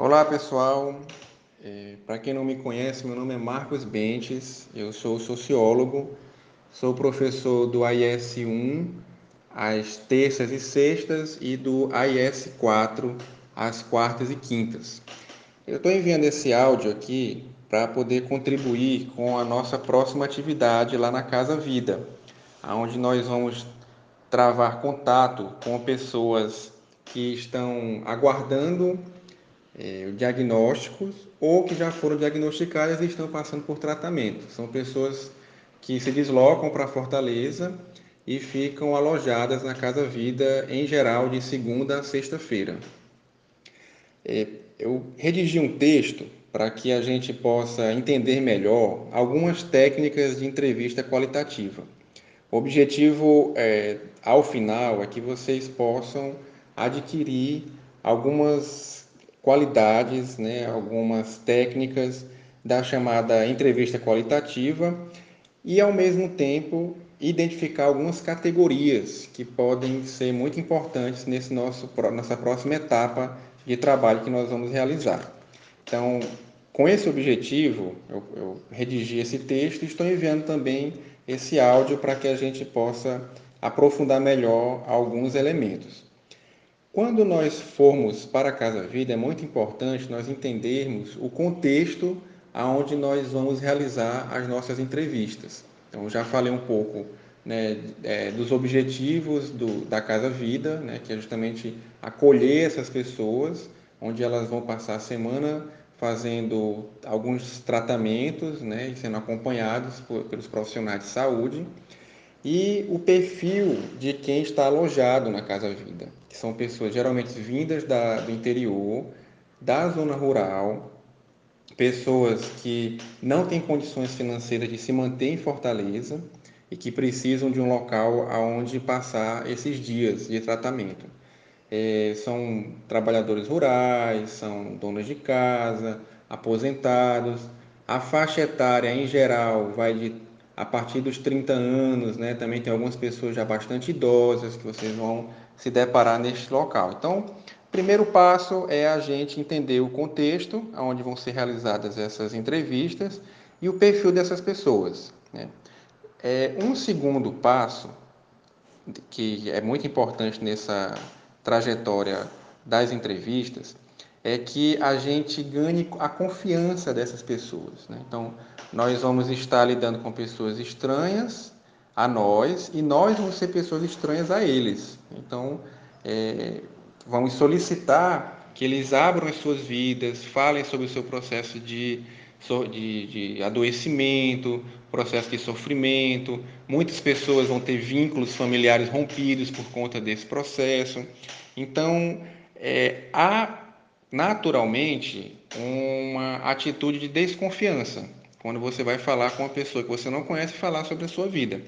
Olá pessoal, é, para quem não me conhece, meu nome é Marcos Bentes, eu sou sociólogo, sou professor do AIS 1 às terças e sextas e do AIS 4 às quartas e quintas. Eu estou enviando esse áudio aqui para poder contribuir com a nossa próxima atividade lá na Casa Vida, onde nós vamos travar contato com pessoas que estão aguardando é, diagnósticos ou que já foram diagnosticadas e estão passando por tratamento. São pessoas que se deslocam para Fortaleza e ficam alojadas na Casa Vida, em geral, de segunda a sexta-feira. É, eu redigi um texto para que a gente possa entender melhor algumas técnicas de entrevista qualitativa. O objetivo, é, ao final, é que vocês possam adquirir algumas qualidades, né, algumas técnicas da chamada entrevista qualitativa e, ao mesmo tempo, identificar algumas categorias que podem ser muito importantes nesse nosso, nessa próxima etapa de trabalho que nós vamos realizar. Então, com esse objetivo, eu, eu redigi esse texto e estou enviando também esse áudio para que a gente possa aprofundar melhor alguns elementos. Quando nós formos para a Casa Vida, é muito importante nós entendermos o contexto aonde nós vamos realizar as nossas entrevistas. Então, já falei um pouco né, é, dos objetivos do, da Casa Vida, né, que é justamente acolher essas pessoas, onde elas vão passar a semana fazendo alguns tratamentos né, e sendo acompanhados por, pelos profissionais de saúde, e o perfil de quem está alojado na Casa Vida, são pessoas geralmente vindas da, do interior, da zona rural, pessoas que não têm condições financeiras de se manter em Fortaleza e que precisam de um local aonde passar esses dias de tratamento é, são trabalhadores rurais, são donos de casa, aposentados. A faixa etária, em geral, vai de a partir dos 30 anos, né? Também tem algumas pessoas já bastante idosas que vocês vão se deparar neste local. Então, primeiro passo é a gente entender o contexto onde vão ser realizadas essas entrevistas e o perfil dessas pessoas. Né? É, um segundo passo, que é muito importante nessa trajetória das entrevistas é que a gente ganhe a confiança dessas pessoas. Né? Então, nós vamos estar lidando com pessoas estranhas a nós e nós vamos ser pessoas estranhas a eles. Então, é, vamos solicitar que eles abram as suas vidas, falem sobre o seu processo de, de, de adoecimento, processo de sofrimento. Muitas pessoas vão ter vínculos familiares rompidos por conta desse processo. Então, é, há naturalmente uma atitude de desconfiança quando você vai falar com uma pessoa que você não conhece falar sobre a sua vida.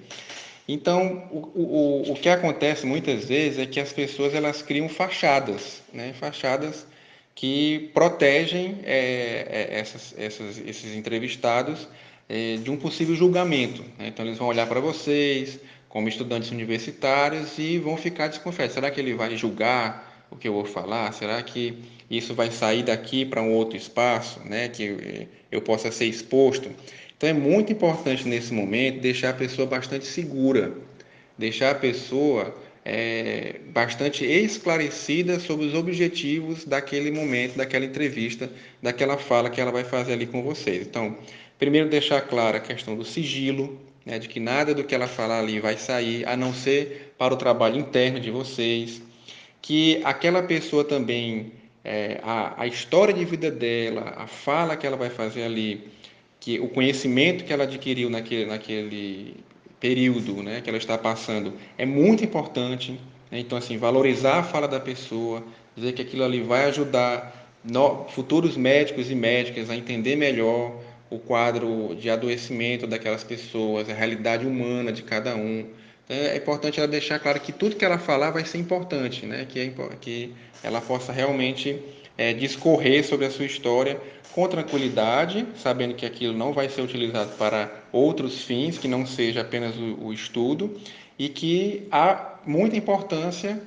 Então, o, o, o que acontece muitas vezes é que as pessoas elas criam fachadas, né? fachadas que protegem é, é essas, essas, esses entrevistados é, de um possível julgamento. Né? Então, eles vão olhar para vocês como estudantes universitários e vão ficar desconfiados. Será que ele vai julgar o que eu vou falar? Será que isso vai sair daqui para um outro espaço, né? que eu possa ser exposto? Então, é muito importante nesse momento deixar a pessoa bastante segura, deixar a pessoa é, bastante esclarecida sobre os objetivos daquele momento, daquela entrevista, daquela fala que ela vai fazer ali com vocês. Então, Primeiro, deixar clara a questão do sigilo, né, de que nada do que ela falar ali vai sair, a não ser para o trabalho interno de vocês. Que aquela pessoa também, é, a, a história de vida dela, a fala que ela vai fazer ali, que o conhecimento que ela adquiriu naquele, naquele período né, que ela está passando é muito importante. Né? Então, assim, valorizar a fala da pessoa, dizer que aquilo ali vai ajudar no, futuros médicos e médicas a entender melhor o quadro de adoecimento daquelas pessoas, a realidade humana de cada um. Então, é importante ela deixar claro que tudo que ela falar vai ser importante, né? que, é, que ela possa realmente é, discorrer sobre a sua história com tranquilidade, sabendo que aquilo não vai ser utilizado para outros fins, que não seja apenas o, o estudo, e que há muita importância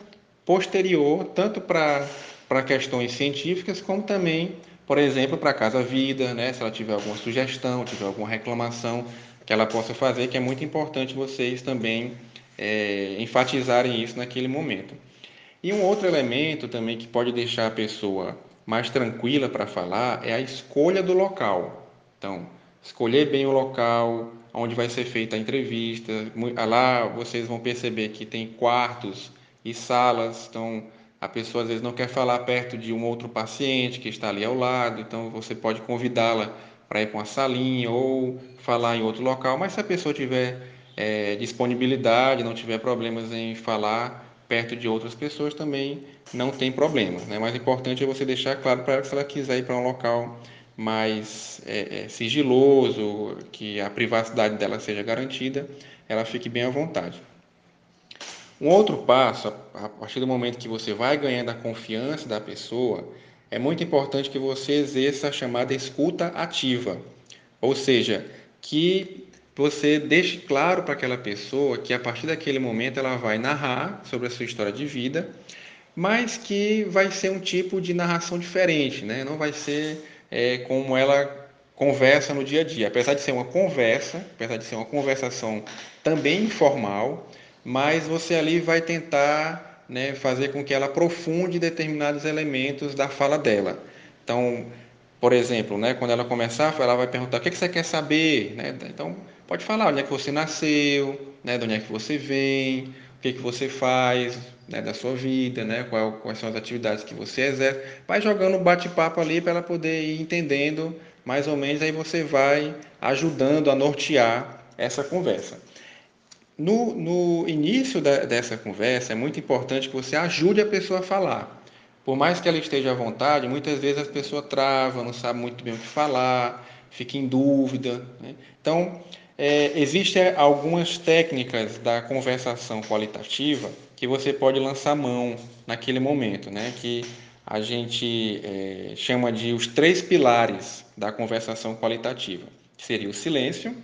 posterior, tanto para questões científicas, como também, por exemplo, para a Casa Vida, né? se ela tiver alguma sugestão, tiver alguma reclamação que ela possa fazer, que é muito importante vocês também é, enfatizarem isso naquele momento. E um outro elemento também que pode deixar a pessoa mais tranquila para falar é a escolha do local. Então, escolher bem o local onde vai ser feita a entrevista. Lá vocês vão perceber que tem quartos e salas, então a pessoa às vezes não quer falar perto de um outro paciente que está ali ao lado, então você pode convidá-la para ir para uma salinha ou falar em outro local, mas se a pessoa tiver é, disponibilidade, não tiver problemas em falar perto de outras pessoas, também não tem problema. Né? Mas o importante é você deixar claro para ela que se ela quiser ir para um local mais é, é, sigiloso, que a privacidade dela seja garantida, ela fique bem à vontade. Um outro passo, a partir do momento que você vai ganhando a confiança da pessoa, é muito importante que você exerça a chamada escuta ativa, ou seja, que você deixe claro para aquela pessoa que a partir daquele momento ela vai narrar sobre a sua história de vida, mas que vai ser um tipo de narração diferente, né? não vai ser é, como ela conversa no dia a dia. Apesar de ser uma conversa, apesar de ser uma conversação também informal, mas você ali vai tentar né, fazer com que ela aprofunde determinados elementos da fala dela. Então, por exemplo, né, quando ela começar, ela vai perguntar o que, que você quer saber. Né? Então, pode falar onde é que você nasceu, né, de onde é que você vem, o que, que você faz né, da sua vida, né, qual, quais são as atividades que você exerce. Vai jogando um bate-papo ali para ela poder ir entendendo mais ou menos, aí você vai ajudando a nortear essa conversa. No, no início da, dessa conversa, é muito importante que você ajude a pessoa a falar. Por mais que ela esteja à vontade, muitas vezes a pessoa trava, não sabe muito bem o que falar, fica em dúvida. Né? Então, é, existem algumas técnicas da conversação qualitativa que você pode lançar mão naquele momento, né? que a gente é, chama de os três pilares da conversação qualitativa, seria o silêncio,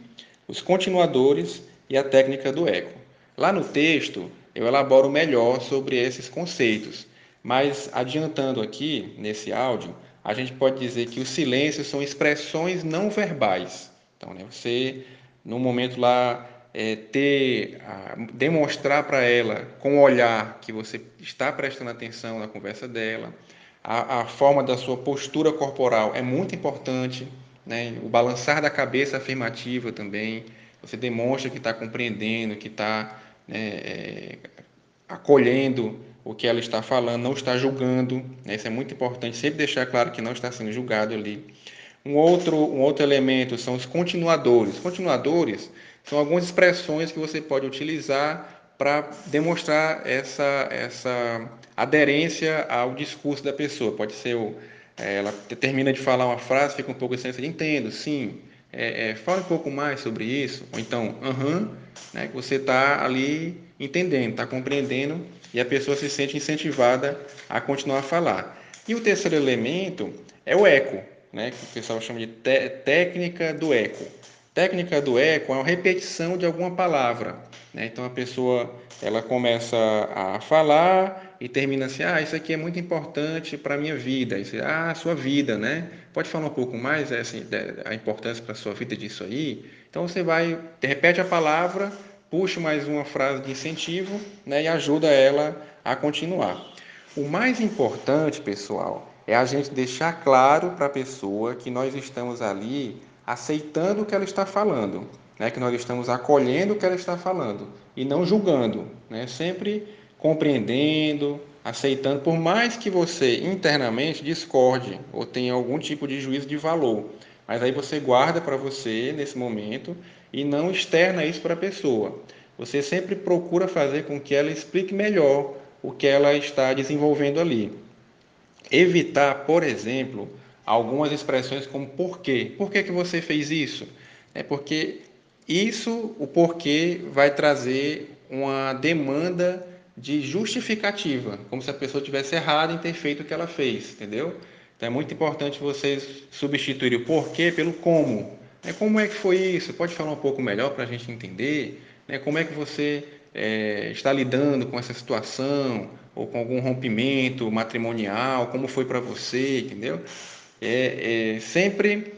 os continuadores e a técnica do eco. Lá no texto, eu elaboro melhor sobre esses conceitos, mas adiantando aqui, nesse áudio, a gente pode dizer que os silêncios são expressões não verbais. Então, né, você, no momento lá, é, ter, a, demonstrar para ela, com o olhar, que você está prestando atenção na conversa dela, a, a forma da sua postura corporal é muito importante, né? o balançar da cabeça afirmativa também, você demonstra que está compreendendo, que está né, é, acolhendo o que ela está falando, não está julgando. Né? Isso é muito importante, sempre deixar claro que não está sendo julgado ali. Um outro, um outro elemento são os continuadores. Continuadores são algumas expressões que você pode utilizar para demonstrar essa, essa aderência ao discurso da pessoa. Pode ser o, é, ela termina de falar uma frase, fica um pouco assim, entendo, sim, é, é, fala um pouco mais sobre isso, ou então, aham, né, que você está ali entendendo, está compreendendo e a pessoa se sente incentivada a continuar a falar. E o terceiro elemento é o eco, né, que o pessoal chama de técnica do eco. Técnica do eco é uma repetição de alguma palavra. Né? Então a pessoa ela começa a falar e termina assim, ah, isso aqui é muito importante para a minha vida. Isso, ah, sua vida, né? Pode falar um pouco mais assim, a importância para a sua vida disso aí? Então você vai, repete a palavra, puxa mais uma frase de incentivo né, e ajuda ela a continuar. O mais importante, pessoal, é a gente deixar claro para a pessoa que nós estamos ali aceitando o que ela está falando, né? que nós estamos acolhendo o que ela está falando e não julgando, né? sempre compreendendo, aceitando, por mais que você internamente discorde ou tenha algum tipo de juízo de valor. Mas aí você guarda para você nesse momento e não externa isso para a pessoa. Você sempre procura fazer com que ela explique melhor o que ela está desenvolvendo ali. Evitar, por exemplo, algumas expressões como porquê. Por que, que você fez isso? É porque isso, o porquê, vai trazer uma demanda de justificativa, como se a pessoa tivesse errado em ter feito o que ela fez, entendeu? Então é muito importante vocês substituírem o porquê pelo como. É, como é que foi isso? Pode falar um pouco melhor para a gente entender? Né? Como é que você é, está lidando com essa situação ou com algum rompimento matrimonial, como foi para você, entendeu? É, é, sempre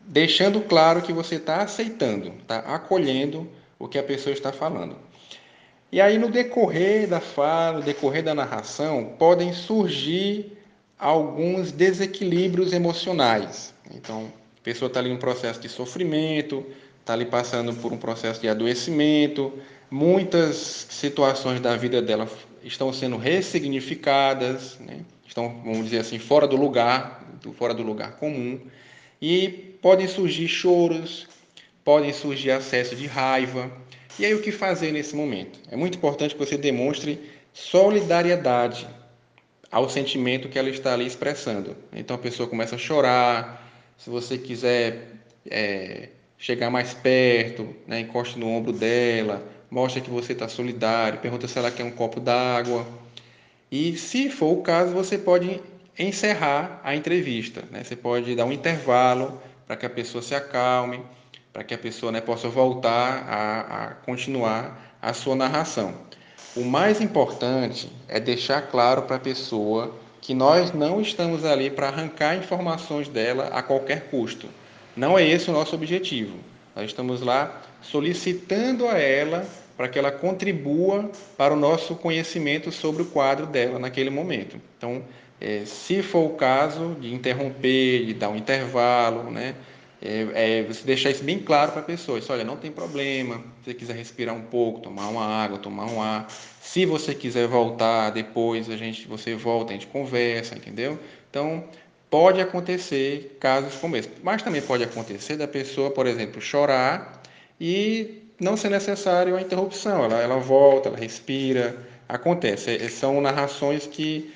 deixando claro que você está aceitando, está acolhendo o que a pessoa está falando. E aí, no decorrer da fala, no decorrer da narração, podem surgir alguns desequilíbrios emocionais. Então, a pessoa está ali em um processo de sofrimento, está ali passando por um processo de adoecimento, muitas situações da vida dela estão sendo ressignificadas, né? estão, vamos dizer assim, fora do lugar, fora do lugar comum, e podem surgir choros, podem surgir acesso de raiva. E aí o que fazer nesse momento? É muito importante que você demonstre solidariedade ao sentimento que ela está ali expressando. Então a pessoa começa a chorar. Se você quiser é, chegar mais perto, né, encoste no ombro dela, mostra que você está solidário, pergunta se ela quer um copo d'água. E se for o caso, você pode encerrar a entrevista. Né? Você pode dar um intervalo para que a pessoa se acalme, para que a pessoa né, possa voltar a, a continuar a sua narração. O mais importante é deixar claro para a pessoa que nós não estamos ali para arrancar informações dela a qualquer custo. Não é esse o nosso objetivo. Nós estamos lá solicitando a ela para que ela contribua para o nosso conhecimento sobre o quadro dela naquele momento. Então, é, se for o caso de interromper, de dar um intervalo, né? É, é, você deixar isso bem claro para a pessoa. Isso, olha, não tem problema. Se você quiser respirar um pouco, tomar uma água, tomar um ar. Se você quiser voltar depois, a gente, você volta, a gente conversa, entendeu? Então, pode acontecer casos como esse. Mas também pode acontecer da pessoa, por exemplo, chorar e não ser necessário a interrupção. Ela, ela volta, ela respira. Acontece. É, são narrações que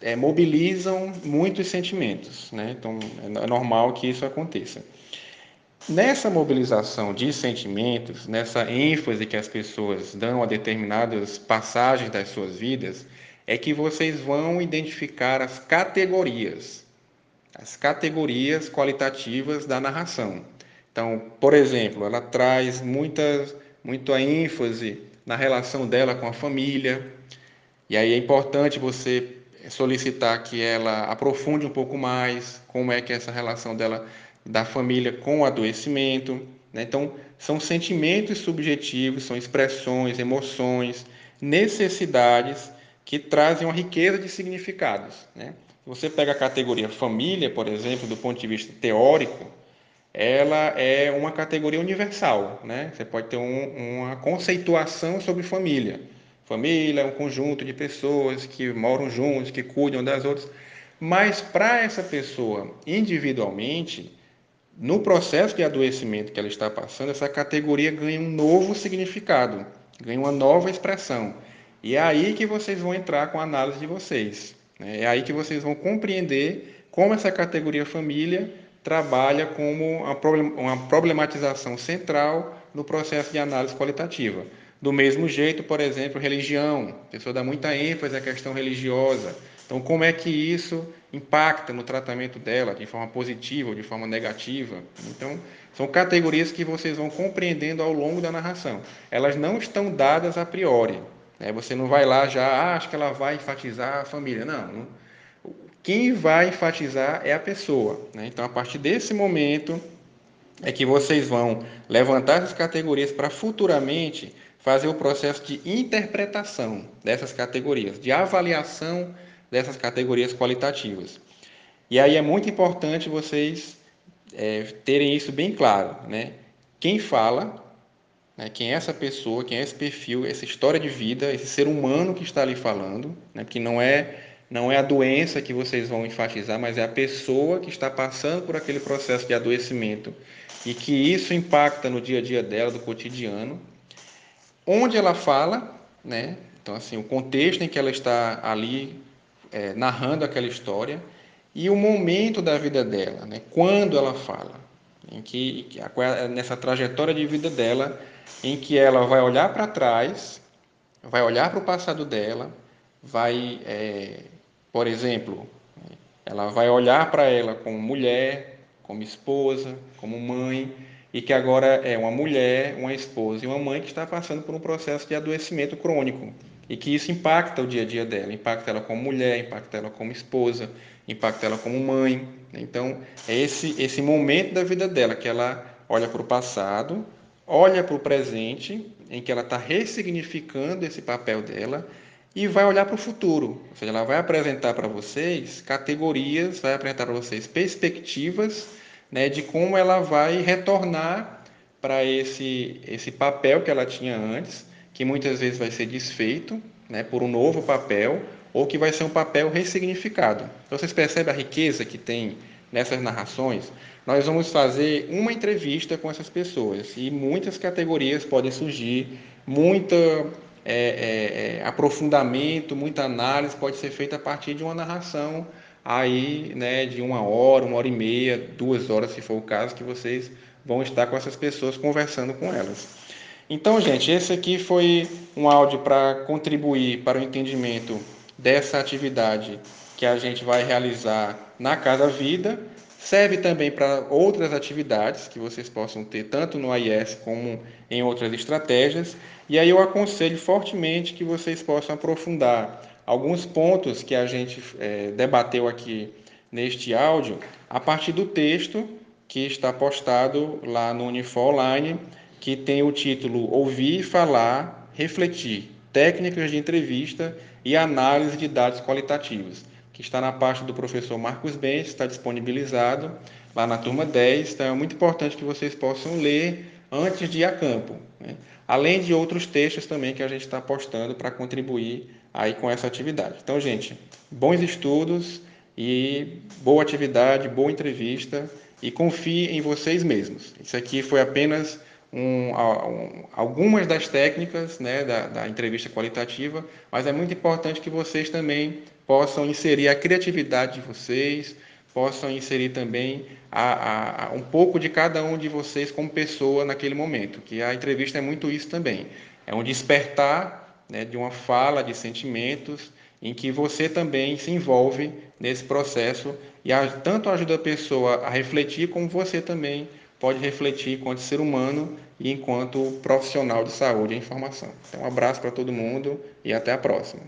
é, mobilizam muitos sentimentos. Né? Então, é, é normal que isso aconteça. Nessa mobilização de sentimentos, nessa ênfase que as pessoas dão a determinadas passagens das suas vidas, é que vocês vão identificar as categorias, as categorias qualitativas da narração. Então, por exemplo, ela traz muita, muita ênfase na relação dela com a família, e aí é importante você solicitar que ela aprofunde um pouco mais como é que é essa relação dela da família com o adoecimento. Né? Então, são sentimentos subjetivos, são expressões, emoções, necessidades que trazem uma riqueza de significados. Né? Você pega a categoria família, por exemplo, do ponto de vista teórico, ela é uma categoria universal, né? Você pode ter um, uma conceituação sobre família. Família é um conjunto de pessoas que moram juntos, que cuidam das outras. Mas para essa pessoa individualmente, no processo de adoecimento que ela está passando, essa categoria ganha um novo significado, ganha uma nova expressão. E é aí que vocês vão entrar com a análise de vocês. Né? É aí que vocês vão compreender como essa categoria família trabalha como uma problematização central no processo de análise qualitativa. Do mesmo jeito, por exemplo, religião. A pessoa dá muita ênfase à questão religiosa. Então, como é que isso impacta no tratamento dela, de forma positiva ou de forma negativa? Então, são categorias que vocês vão compreendendo ao longo da narração. Elas não estão dadas a priori. Né? Você não vai lá já, ah, acho que ela vai enfatizar a família. Não, quem vai enfatizar é a pessoa. Né? Então, a partir desse momento, é que vocês vão levantar essas categorias para futuramente fazer o processo de interpretação dessas categorias, de avaliação dessas categorias qualitativas. E aí é muito importante vocês é, terem isso bem claro. Né? Quem fala, né, quem é essa pessoa, quem é esse perfil, essa história de vida, esse ser humano que está ali falando, né, não é não é a doença que vocês vão enfatizar, mas é a pessoa que está passando por aquele processo de adoecimento e que isso impacta no dia a dia dela, do cotidiano. Onde ela fala, né? Então, assim, o contexto em que ela está ali é, narrando aquela história e o momento da vida dela, né? Quando ela fala, em que nessa trajetória de vida dela, em que ela vai olhar para trás, vai olhar para o passado dela, vai é, por exemplo, ela vai olhar para ela como mulher, como esposa, como mãe, e que agora é uma mulher, uma esposa e uma mãe que está passando por um processo de adoecimento crônico e que isso impacta o dia a dia dela, impacta ela como mulher, impacta ela como esposa, impacta ela como mãe. Então, é esse, esse momento da vida dela que ela olha para o passado, olha para o presente, em que ela está ressignificando esse papel dela e vai olhar para o futuro. Ou seja, ela vai apresentar para vocês categorias, vai apresentar para vocês perspectivas né, de como ela vai retornar para esse, esse papel que ela tinha antes, que muitas vezes vai ser desfeito né, por um novo papel, ou que vai ser um papel ressignificado. Então, vocês percebem a riqueza que tem nessas narrações? Nós vamos fazer uma entrevista com essas pessoas e muitas categorias podem surgir, muita é, é, é aprofundamento, muita análise pode ser feita a partir de uma narração aí, né, de uma hora, uma hora e meia, duas horas, se for o caso, que vocês vão estar com essas pessoas conversando com elas. Então, gente, esse aqui foi um áudio para contribuir para o entendimento dessa atividade que a gente vai realizar na Casa Vida. Serve também para outras atividades que vocês possam ter, tanto no AIS como em outras estratégias. E aí eu aconselho fortemente que vocês possam aprofundar alguns pontos que a gente é, debateu aqui neste áudio a partir do texto que está postado lá no Unifor Online, que tem o título Ouvir, Falar, Refletir, Técnicas de Entrevista e Análise de Dados Qualitativos, que está na parte do professor Marcos Bentes, está disponibilizado lá na turma 10, então é muito importante que vocês possam ler antes de ir a campo, né? Além de outros textos também que a gente está postando para contribuir aí com essa atividade. Então, gente, bons estudos e boa atividade, boa entrevista e confie em vocês mesmos. Isso aqui foi apenas um, um, algumas das técnicas né, da, da entrevista qualitativa, mas é muito importante que vocês também possam inserir a criatividade de vocês, possam inserir também a, a, a, um pouco de cada um de vocês como pessoa naquele momento, que a entrevista é muito isso também. É um despertar né, de uma fala, de sentimentos, em que você também se envolve nesse processo e a, tanto ajuda a pessoa a refletir, como você também pode refletir enquanto ser humano e enquanto profissional de saúde e informação. Então, um abraço para todo mundo e até a próxima.